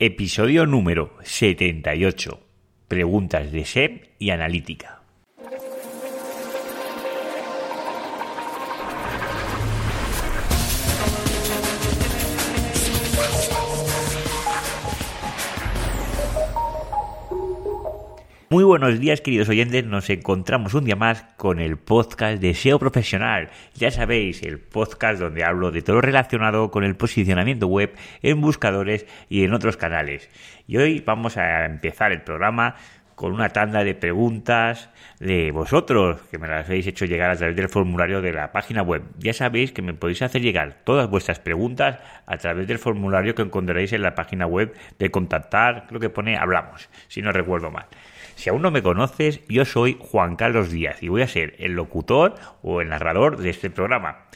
Episodio número 78. Preguntas de SEP y analítica. Muy buenos días, queridos oyentes. Nos encontramos un día más con el podcast de SEO Profesional. Ya sabéis, el podcast donde hablo de todo lo relacionado con el posicionamiento web en buscadores y en otros canales. Y hoy vamos a empezar el programa con una tanda de preguntas de vosotros, que me las habéis hecho llegar a través del formulario de la página web. Ya sabéis que me podéis hacer llegar todas vuestras preguntas a través del formulario que encontraréis en la página web de contactar, creo que pone hablamos, si no recuerdo mal. Si aún no me conoces, yo soy Juan Carlos Díaz y voy a ser el locutor o el narrador de este programa.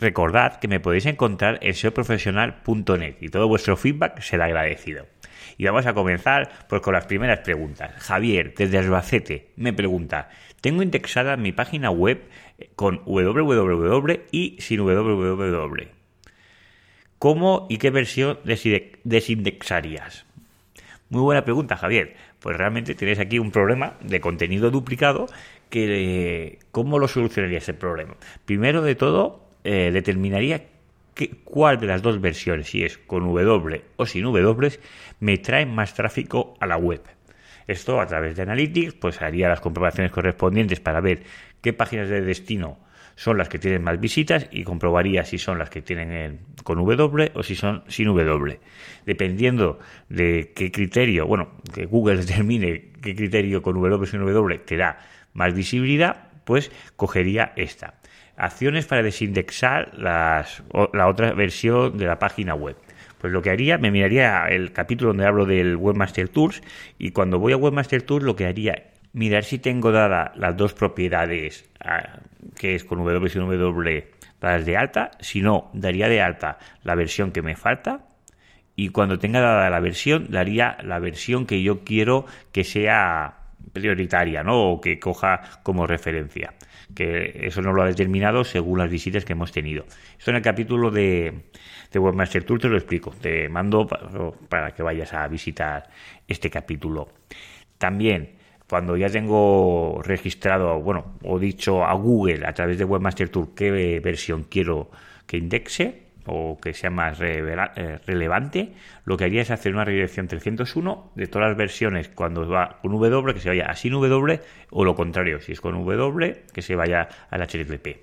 Recordad que me podéis encontrar en seoprofesional.net y todo vuestro feedback será agradecido. Y vamos a comenzar pues, con las primeras preguntas. Javier, desde Albacete, me pregunta, tengo indexada mi página web con www y sin www. ¿Cómo y qué versión desindexarías? Muy buena pregunta, Javier pues realmente tienes aquí un problema de contenido duplicado que ¿cómo lo solucionaría ese problema? Primero de todo, eh, determinaría cuál de las dos versiones, si es con W o sin W, me trae más tráfico a la web. Esto a través de Analytics, pues haría las comprobaciones correspondientes para ver qué páginas de destino son las que tienen más visitas y comprobaría si son las que tienen con W o si son sin W. Dependiendo de qué criterio, bueno, que Google determine qué criterio con W o sin W te da más visibilidad, pues cogería esta. Acciones para desindexar las, la otra versión de la página web. Pues lo que haría, me miraría el capítulo donde hablo del Webmaster Tools y cuando voy a Webmaster Tools lo que haría mirar si tengo dadas las dos propiedades, ah, que es con W y W, dadas de alta. Si no, daría de alta la versión que me falta. Y cuando tenga dada la versión, daría la versión que yo quiero que sea prioritaria, ¿no? O que coja como referencia. Que eso no lo ha determinado según las visitas que hemos tenido. Esto en el capítulo de, de Webmaster Tour te lo explico. Te mando para que vayas a visitar este capítulo. También cuando ya tengo registrado, bueno, o dicho a Google a través de Webmaster Tool qué versión quiero que indexe o que sea más eh, relevante, lo que haría es hacer una redirección 301 de todas las versiones cuando va con W, que se vaya a sin W, o lo contrario, si es con W, que se vaya al HTTP.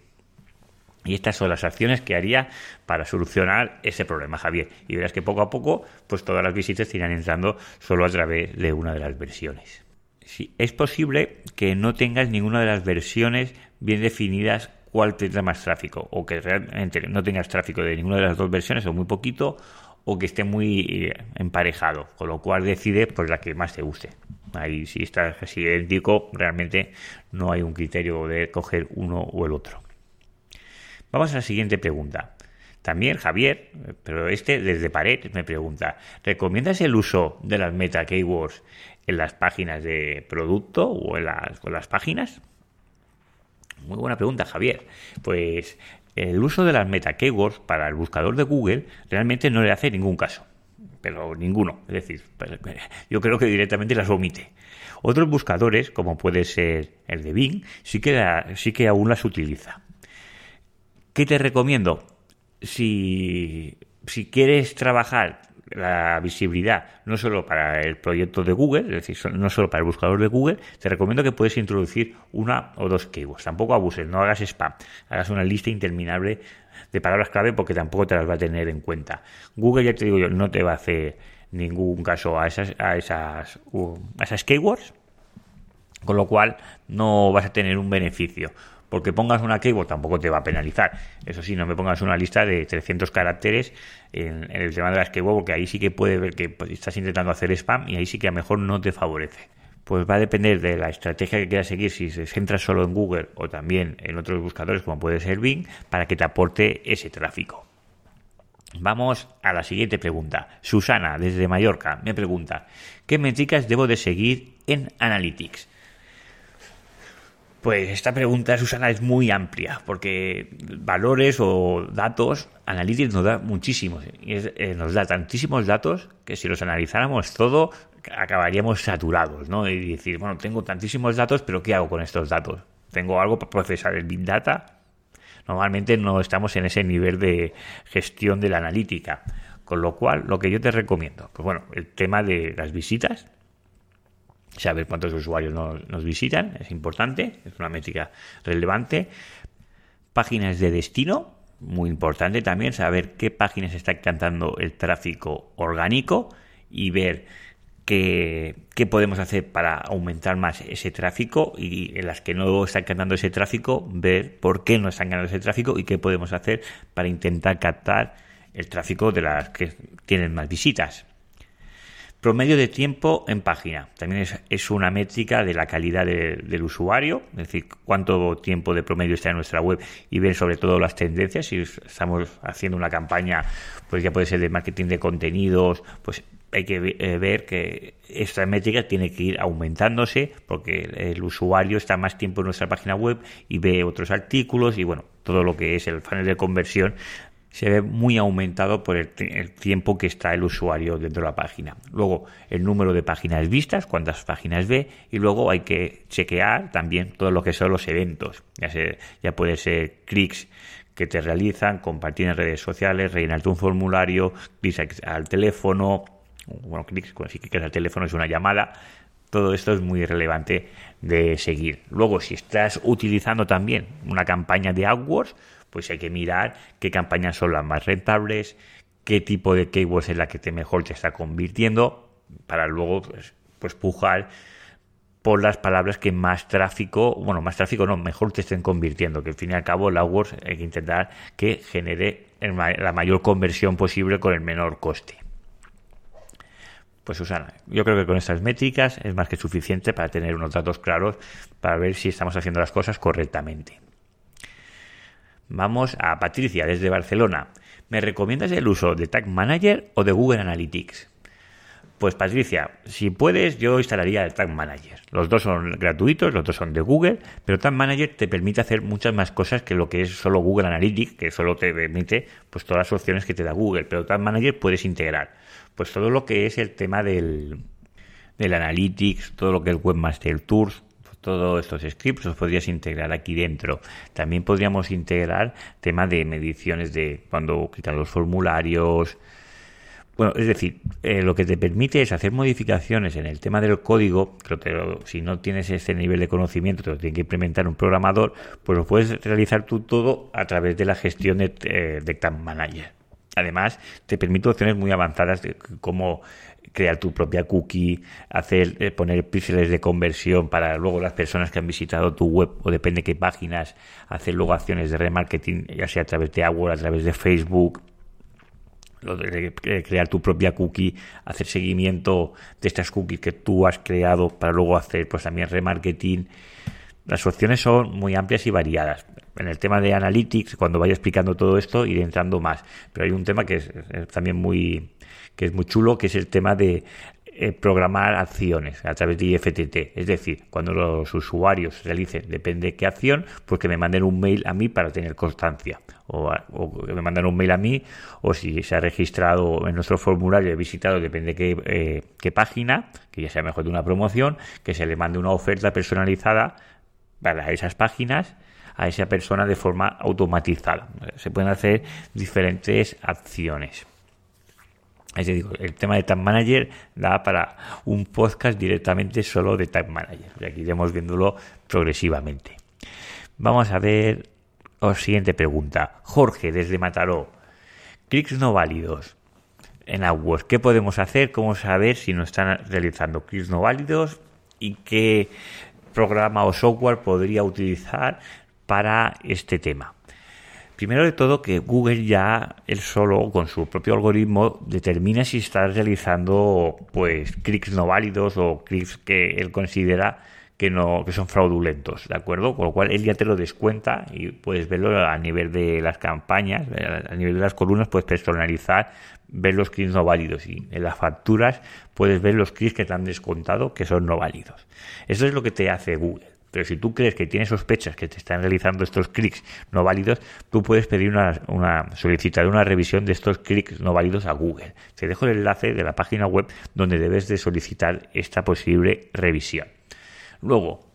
Y estas son las acciones que haría para solucionar ese problema, Javier. Y verás que poco a poco, pues todas las visitas irán entrando solo a través de una de las versiones es posible que no tengas ninguna de las versiones bien definidas cuál tendrá más tráfico o que realmente no tengas tráfico de ninguna de las dos versiones o muy poquito o que esté muy eh, emparejado, con lo cual decide por la que más te guste. Ahí si está casi idéntico, realmente no hay un criterio de coger uno o el otro. Vamos a la siguiente pregunta. También Javier, pero este desde Pared me pregunta, ¿recomiendas el uso de las meta keywords en las páginas de producto o en las, las páginas? Muy buena pregunta, Javier. Pues el uso de las meta keywords para el buscador de Google realmente no le hace ningún caso. Pero ninguno. Es decir, pues, yo creo que directamente las omite. Otros buscadores, como puede ser el de Bing, sí que, sí que aún las utiliza. ¿Qué te recomiendo? Si, si quieres trabajar la visibilidad no solo para el proyecto de Google, es decir, no solo para el buscador de Google, te recomiendo que puedes introducir una o dos keywords. Tampoco abuses, no hagas spam, hagas una lista interminable de palabras clave porque tampoco te las va a tener en cuenta. Google, ya te digo yo, no te va a hacer ningún caso a esas, a esas, a esas keywords, con lo cual no vas a tener un beneficio porque pongas una keyword tampoco te va a penalizar. Eso sí, no me pongas una lista de 300 caracteres en, el tema de las keywords, porque ahí sí que puede ver que pues, estás intentando hacer spam y ahí sí que a lo mejor no te favorece. Pues va a depender de la estrategia que quieras seguir, si se centra solo en Google o también en otros buscadores como puede ser Bing, para que te aporte ese tráfico. Vamos a la siguiente pregunta. Susana, desde Mallorca, me pregunta, ¿qué métricas debo de seguir en Analytics? Pues esta pregunta, Susana, es muy amplia, porque valores o datos, Analytics nos da muchísimos, eh, nos da tantísimos datos que si los analizáramos todo, acabaríamos saturados, ¿no? Y decir, bueno, tengo tantísimos datos, pero ¿qué hago con estos datos? ¿Tengo algo para procesar el Big Data? Normalmente no estamos en ese nivel de gestión de la analítica, con lo cual, lo que yo te recomiendo, pues bueno, el tema de las visitas, saber cuántos usuarios nos, visitan, es importante, es una métrica relevante. Páginas de destino, muy importante también, saber qué páginas está cantando el tráfico orgánico y ver qué, qué, podemos hacer para aumentar más ese tráfico y en las que no están cantando ese tráfico, ver por qué no están ganando ese tráfico y qué podemos hacer para intentar captar el tráfico de las que tienen más visitas. Promedio de tiempo en página. También es, una métrica de la calidad del usuario, es decir, cuánto tiempo de promedio está en nuestra web y ver sobre todo las tendencias. Si estamos haciendo una campaña, pues ya puede ser de marketing de contenidos, pues hay que eh, ver que esta métrica tiene que ir aumentándose porque el usuario está más tiempo en nuestra página web y ve otros artículos y bueno, todo lo que es el funnel de conversión se ve muy aumentado por el, tiempo que está el usuario dentro de la página. Luego, el número de páginas vistas, cuántas páginas ve, y luego hay que chequear también todo lo que son los eventos. Ya, ya puede ser clics que te realizan, compartir en redes sociales, rellenarte un formulario, clics al teléfono, bueno, clics, si que al teléfono es una llamada, todo esto es muy relevante de seguir. Luego, si estás utilizando también una campaña de AdWords, pues hay que mirar qué campañas son las más rentables, qué tipo de keywords es la que te mejor te está convirtiendo, para luego pues, pues pujar por las palabras que más tráfico, bueno, más tráfico no, mejor te estén convirtiendo, que al fin y al cabo el AdWords hay que intentar que genere la mayor conversión posible con el menor coste. Pues Susana, yo creo que con estas métricas es más que suficiente para tener unos datos claros para ver si estamos haciendo las cosas correctamente. Vamos a Patricia desde Barcelona. ¿Me recomiendas el uso de Tag Manager o de Google Analytics? Pues Patricia, si puedes, yo instalaría el Tag Manager. Los dos son gratuitos, los dos son de Google, pero Tag Manager te permite hacer muchas más cosas que lo que es solo Google Analytics, que solo te permite pues todas las opciones que te da Google, pero Tag Manager puedes integrar pues todo lo que es el tema del, del Analytics, todo lo que es Webmaster Tours, todos estos scripts los podrías integrar aquí dentro. También podríamos integrar tema de mediciones de cuando quitan los formularios. Bueno, es decir, eh, lo que te permite es hacer modificaciones en el tema del código, pero si no tienes ese nivel de conocimiento, te lo tiene que implementar un programador, pues lo puedes realizar tú todo a través de la gestión de, eh, de Manager. Además, te permite opciones muy avanzadas de cómo crear tu propia cookie, hacer eh, poner píxeles de conversión para luego las personas que han visitado tu web o depende qué páginas, hacer luego acciones de remarketing, ya sea a través de AdWords, a través de Facebook, de crear tu propia cookie, hacer seguimiento de estas cookies que tú has creado para luego hacer pues también remarketing. Las opciones son muy amplias y variadas. En el tema de Analytics, cuando vaya explicando todo esto, iré entrando más. Pero hay un tema que es también muy, que es muy chulo, que es el tema de eh, programar acciones a través de IFTT. Es decir, cuando los usuarios realicen, depende de qué acción, pues que me manden un mail a mí para tener constancia. O, que me manden un mail a mí, o si se ha registrado en nuestro formulario, he visitado, depende de eh, qué, página, que ya sea mejor de una promoción, que se le mande una oferta personalizada para esas páginas a esa persona de forma automatizada. Se pueden hacer diferentes acciones. Es decir, el tema de Tag Manager da para un podcast directamente solo de Tag Manager. Y aquí iremos viéndolo progresivamente. Vamos a ver la siguiente pregunta. Jorge, desde Mataró. Clics no válidos en AdWords. ¿Qué podemos hacer? ¿Cómo saber si nos están realizando clics no válidos? ¿Y qué programa o software podría utilizar para este tema? Primero de todo que Google ya él solo con su propio algoritmo determina si está realizando pues clics no válidos o clics que él considera que no que son fraudulentos, ¿de acuerdo? Con lo cual él ya te lo descuenta y puedes verlo a nivel de las campañas, a nivel de las columnas puedes personalizar, ver los clics no válidos y en las facturas puedes ver los clics que te han descontado que son no válidos. Eso es lo que te hace Google. Pero si tú crees que tienes sospechas que te están realizando estos clics no válidos, tú puedes pedir una, una solicitar una revisión de estos clics no válidos a Google. Te dejo el enlace de la página web donde debes de solicitar esta posible revisión. Luego,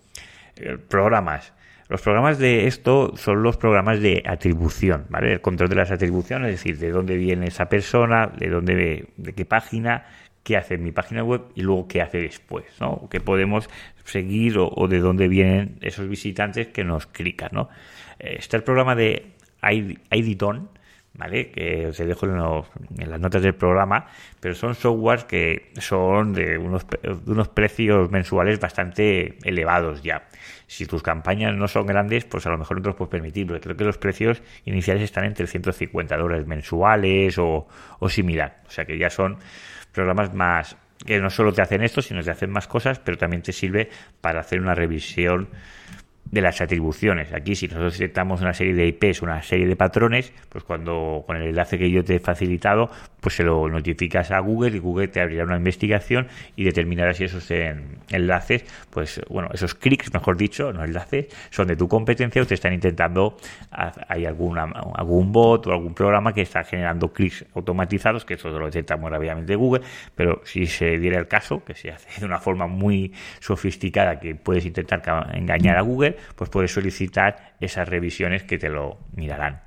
eh, programas. Los programas de esto son los programas de atribución, ¿vale? El control de las atribuciones, es decir, de dónde viene esa persona, de dónde, de qué página, qué hace mi página web y luego qué hace después, ¿no? Que podemos seguir o, de dónde vienen esos visitantes que nos clican, ¿no? Eh, está el programa de IDTON, ¿vale? Que os dejo en, las notas del programa, pero son softwares que son de unos, de unos precios mensuales bastante elevados ya. Si tus campañas no son grandes, pues a lo mejor no te los puedes permitir, porque creo que los precios iniciales están entre 150 dólares mensuales o, o similar. O sea que ya son programas más que no solo te hacen esto, sino que te hacen más cosas, pero también te sirve para hacer una revisión de las atribuciones. Aquí, si nosotros detectamos una serie de IPs, una serie de patrones, pues cuando con el enlace que yo te he facilitado, pues se lo notificas a Google y Google te abrirá una investigación y determinará si esos enlaces, pues bueno, esos clics, mejor dicho, no enlaces, son de tu competencia o te están intentando, hay alguna, algún bot o algún programa que está generando clics automatizados, que eso lo detecta muy rápidamente Google, pero si se diera el caso, que se hace de una forma muy sofisticada, que puedes intentar engañar a Google, pues puedes solicitar esas revisiones que te lo mirarán.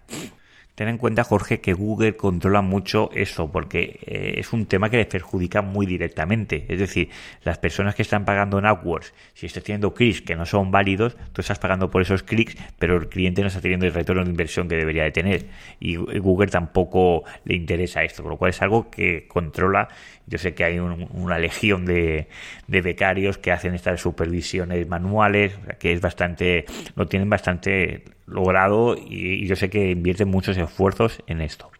Ten en cuenta, Jorge, que Google controla mucho eso, porque eh, es un tema que le perjudica muy directamente. Es decir, las personas que están pagando en AdWords, si estás teniendo clics que no son válidos, tú estás pagando por esos clics, pero el cliente no está teniendo el retorno de inversión que debería de tener. Y Google tampoco le interesa esto, con lo cual es algo que controla. Yo sé que hay una legión de, becarios que hacen estas supervisiones manuales, que es bastante, lo tienen bastante logrado y, yo sé que invierte muchos esfuerzos en esto.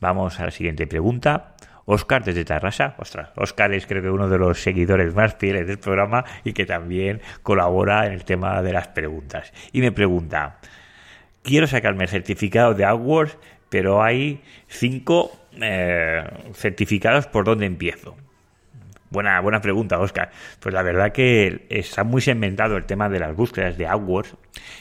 Vamos a la siguiente pregunta. Oscar desde Tarrasa. Ostras, Oscar es creo que uno de los seguidores más fieles del programa y que también colabora en el tema de las preguntas. Y me pregunta, quiero sacarme el certificado de AdWords, pero hay cinco eh, certificados por dónde empiezo. Buena, buena pregunta, Oscar. Pues la verdad que está muy segmentado el tema de las búsquedas de AdWords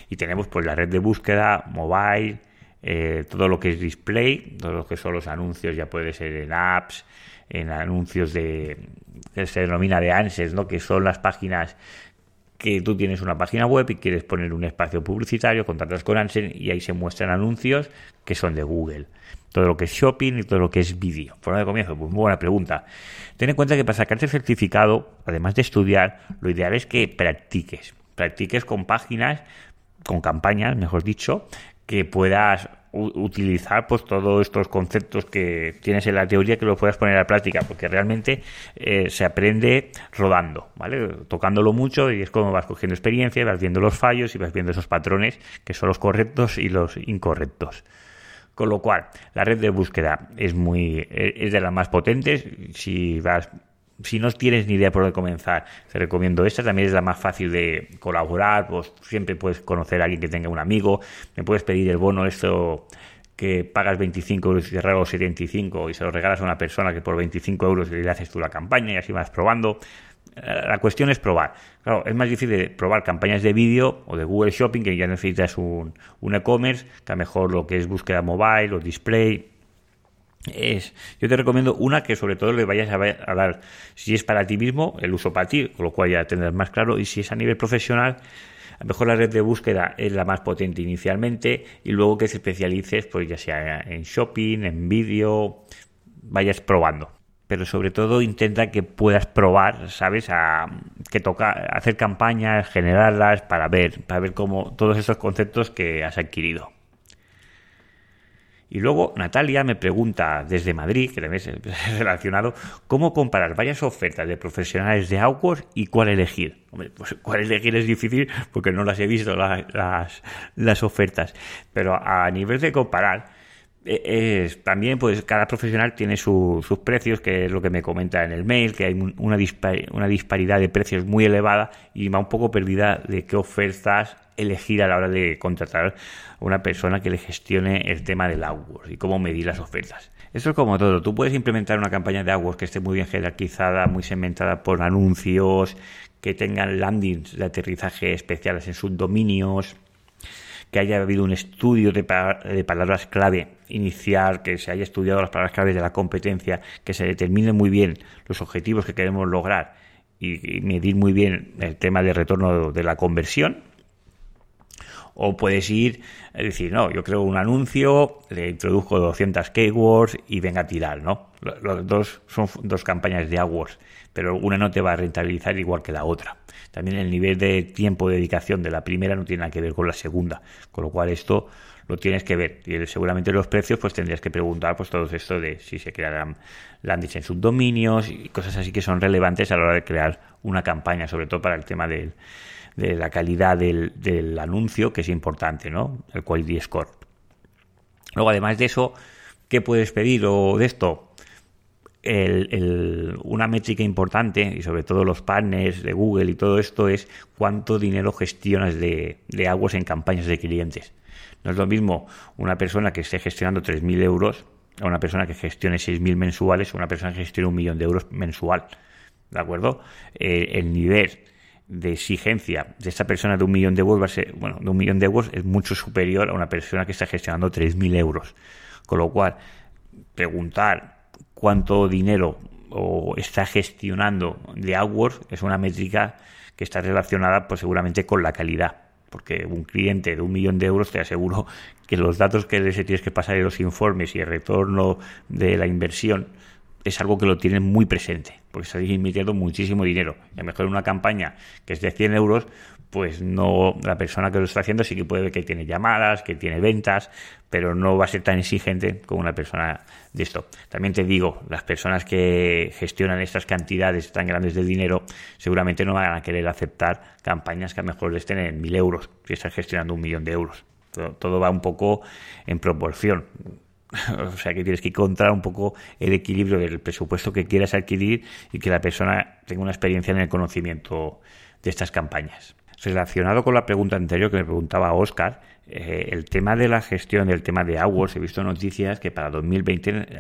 y tenemos pues la red de búsqueda, mobile, eh, todo lo que es display, todo lo que son los anuncios, ya puede ser en apps, en anuncios de que se denomina de ANSES, ¿no? que son las páginas que tú tienes una página web y quieres poner un espacio publicitario, contratas con ANSES y ahí se muestran anuncios que son de Google todo lo que es shopping y todo lo que es vídeo. ¿Por dónde comienzo? Pues muy buena pregunta. Ten en cuenta que para sacarte el certificado, además de estudiar, lo ideal es que practiques. Practiques con páginas, con campañas, mejor dicho, que puedas utilizar pues todos estos conceptos que tienes en la teoría que los puedas poner a práctica porque realmente eh, se aprende rodando vale tocándolo mucho y es como vas cogiendo experiencia vas viendo los fallos y vas viendo esos patrones que son los correctos y los incorrectos con lo cual, la red de búsqueda es muy es de las más potentes. Si vas si no tienes ni idea por dónde comenzar, te recomiendo esta. También es la más fácil de colaborar. Pues siempre puedes conocer a alguien que tenga un amigo. Me puedes pedir el bono, esto que pagas 25 euros y te regalo 75 y se lo regalas a una persona que por 25 euros le haces tú la campaña y así vas probando. La cuestión es probar. Claro, es más difícil probar campañas de vídeo o de Google Shopping, que ya necesitas un, un e-commerce, que mejor lo que es búsqueda mobile o display. Es, yo te recomiendo una que sobre todo le vayas a, dar, si es para ti mismo, el uso para ti, con lo cual ya tendrás más claro, y si es a nivel profesional, a lo mejor la red de búsqueda es la más potente inicialmente y luego que te especialices, pues ya sea en shopping, en vídeo, vayas probando pero sobre todo intenta que puedas probar, ¿sabes? A que toca hacer campañas, generarlas para ver, para ver cómo todos esos conceptos que has adquirido. Y luego Natalia me pregunta desde Madrid, que también es relacionado, cómo comparar varias ofertas de profesionales de AdWords y cuál elegir. Hombre, pues cuál elegir es difícil porque no las he visto las, las ofertas, pero a nivel de comparar, es, también pues cada profesional tiene sus precios, que es lo que me comenta en el mail, que hay una, una disparidad de precios muy elevada y va un poco perdida de qué ofertas elegir a la hora de contratar a una persona que le gestione el tema del AdWords y cómo medir las ofertas. Esto es como todo. Tú puedes implementar una campaña de AdWords que esté muy bien jerarquizada, muy segmentada por anuncios, que tengan landings de aterrizaje especiales en sus dominios, que haya habido un estudio de, palabras clave inicial, que se haya estudiado las palabras clave de la competencia, que se determine muy bien los objetivos que queremos lograr y, medir muy bien el tema de retorno de la conversión. O puedes ir, decir, no, yo creo un anuncio, le introduzco 200 keywords y venga a tirar, ¿no? Los dos son dos campañas de AdWords, pero una no te va a rentabilizar igual que la otra. También el nivel de tiempo de dedicación de la primera no tiene nada que ver con la segunda, con lo cual esto lo tienes que ver. Y seguramente los precios, pues tendrías que preguntar pues todo esto de si se crearán landings en subdominios y cosas así que son relevantes a la hora de crear una campaña, sobre todo para el tema de la calidad del, anuncio, que es importante, ¿no? El quality score. Luego, además de eso, ¿qué puedes pedir o de esto? Una métrica importante, y sobre todo los partners de Google y todo esto, es cuánto dinero gestionas de, de aguas en campañas de clientes. No es lo mismo una persona que esté gestionando 3.000 euros a una persona que gestione 6.000 mensuales o una persona que gestione un millón de euros mensual. ¿De acuerdo? Eh, el nivel de exigencia de esta persona de un millón de euros va a ser, bueno, de un millón de euros es mucho superior a una persona que está gestionando 3.000 euros. Con lo cual, preguntar cuánto dinero o está gestionando de AdWords es una métrica que está relacionada pues seguramente con la calidad porque un cliente de un millón de euros te aseguro que los datos que se tienes que pasar en los informes y el retorno de la inversión es algo que lo tienen muy presente, porque estás invirtiendo muchísimo dinero. Y a lo mejor una campaña que es de 100 euros, pues no, la persona que lo está haciendo sí que puede ver que tiene llamadas, que tiene ventas, pero no va a ser tan exigente como una persona de esto. También te digo, las personas que gestionan estas cantidades tan grandes de dinero seguramente no van a querer aceptar campañas que a lo mejor les tienen mil euros si están gestionando un millón de euros. todo va un poco en proporción. O sea que tienes que encontrar un poco el equilibrio del presupuesto que quieras adquirir y que la persona tenga una experiencia en el conocimiento de estas campañas. Relacionado con la pregunta anterior que me preguntaba Oscar, eh, el tema de la gestión del tema de AdWords, he visto noticias que para 2020,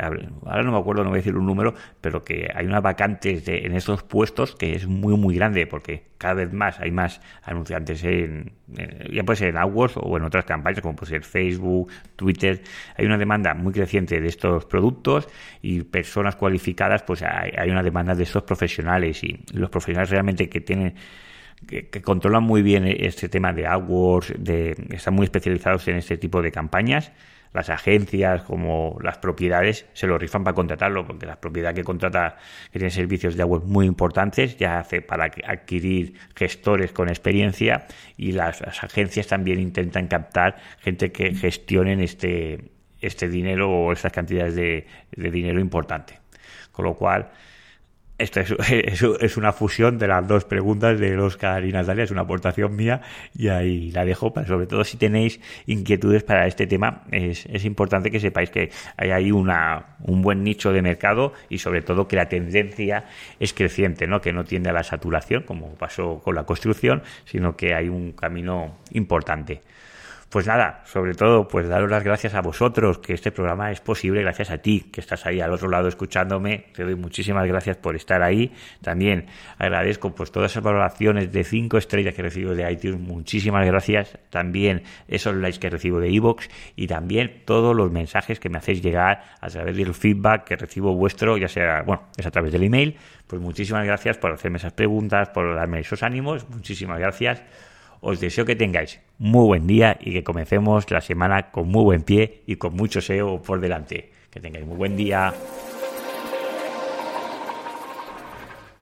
ahora no me acuerdo, no voy a decir un número, pero que hay una vacante en estos puestos que es muy, muy grande, porque cada vez más hay más anunciantes en, ya puede ser en AdWords o en otras campañas, como puede ser Facebook, Twitter. Hay una demanda muy creciente de estos productos y personas cualificadas, pues hay, hay una demanda de estos profesionales y los profesionales realmente que tienen que, controlan muy bien este tema de AdWords, de, están muy especializados en este tipo de campañas. Las agencias como las propiedades se lo rifan para contratarlo, porque la propiedad que contrata, que tiene servicios de AdWords muy importantes, ya hace para adquirir gestores con experiencia y las, agencias también intentan captar gente que gestionen este, este dinero o estas cantidades de, de dinero importante. Con lo cual, esta es, una fusión de las dos preguntas de Oscar y Natalia, es una aportación mía y ahí la dejo, para, sobre todo si tenéis inquietudes para este tema, es, es importante que sepáis que hay ahí una, un buen nicho de mercado y sobre todo que la tendencia es creciente, ¿no? que no tiende a la saturación como pasó con la construcción, sino que hay un camino importante. Pues nada, sobre todo, pues daros las gracias a vosotros, que este programa es posible gracias a ti, que estás ahí al otro lado escuchándome. Te doy muchísimas gracias por estar ahí. También agradezco pues todas esas valoraciones de cinco estrellas que recibo de iTunes. Muchísimas gracias. También esos likes que recibo de iVoox y también todos los mensajes que me hacéis llegar a través del feedback que recibo vuestro, ya sea, bueno, es a través del email. Pues muchísimas gracias por hacerme esas preguntas, por darme esos ánimos. Muchísimas gracias. Os deseo que tengáis muy buen día y que comencemos la semana con muy buen pie y con mucho SEO por delante. Que tengáis muy buen día.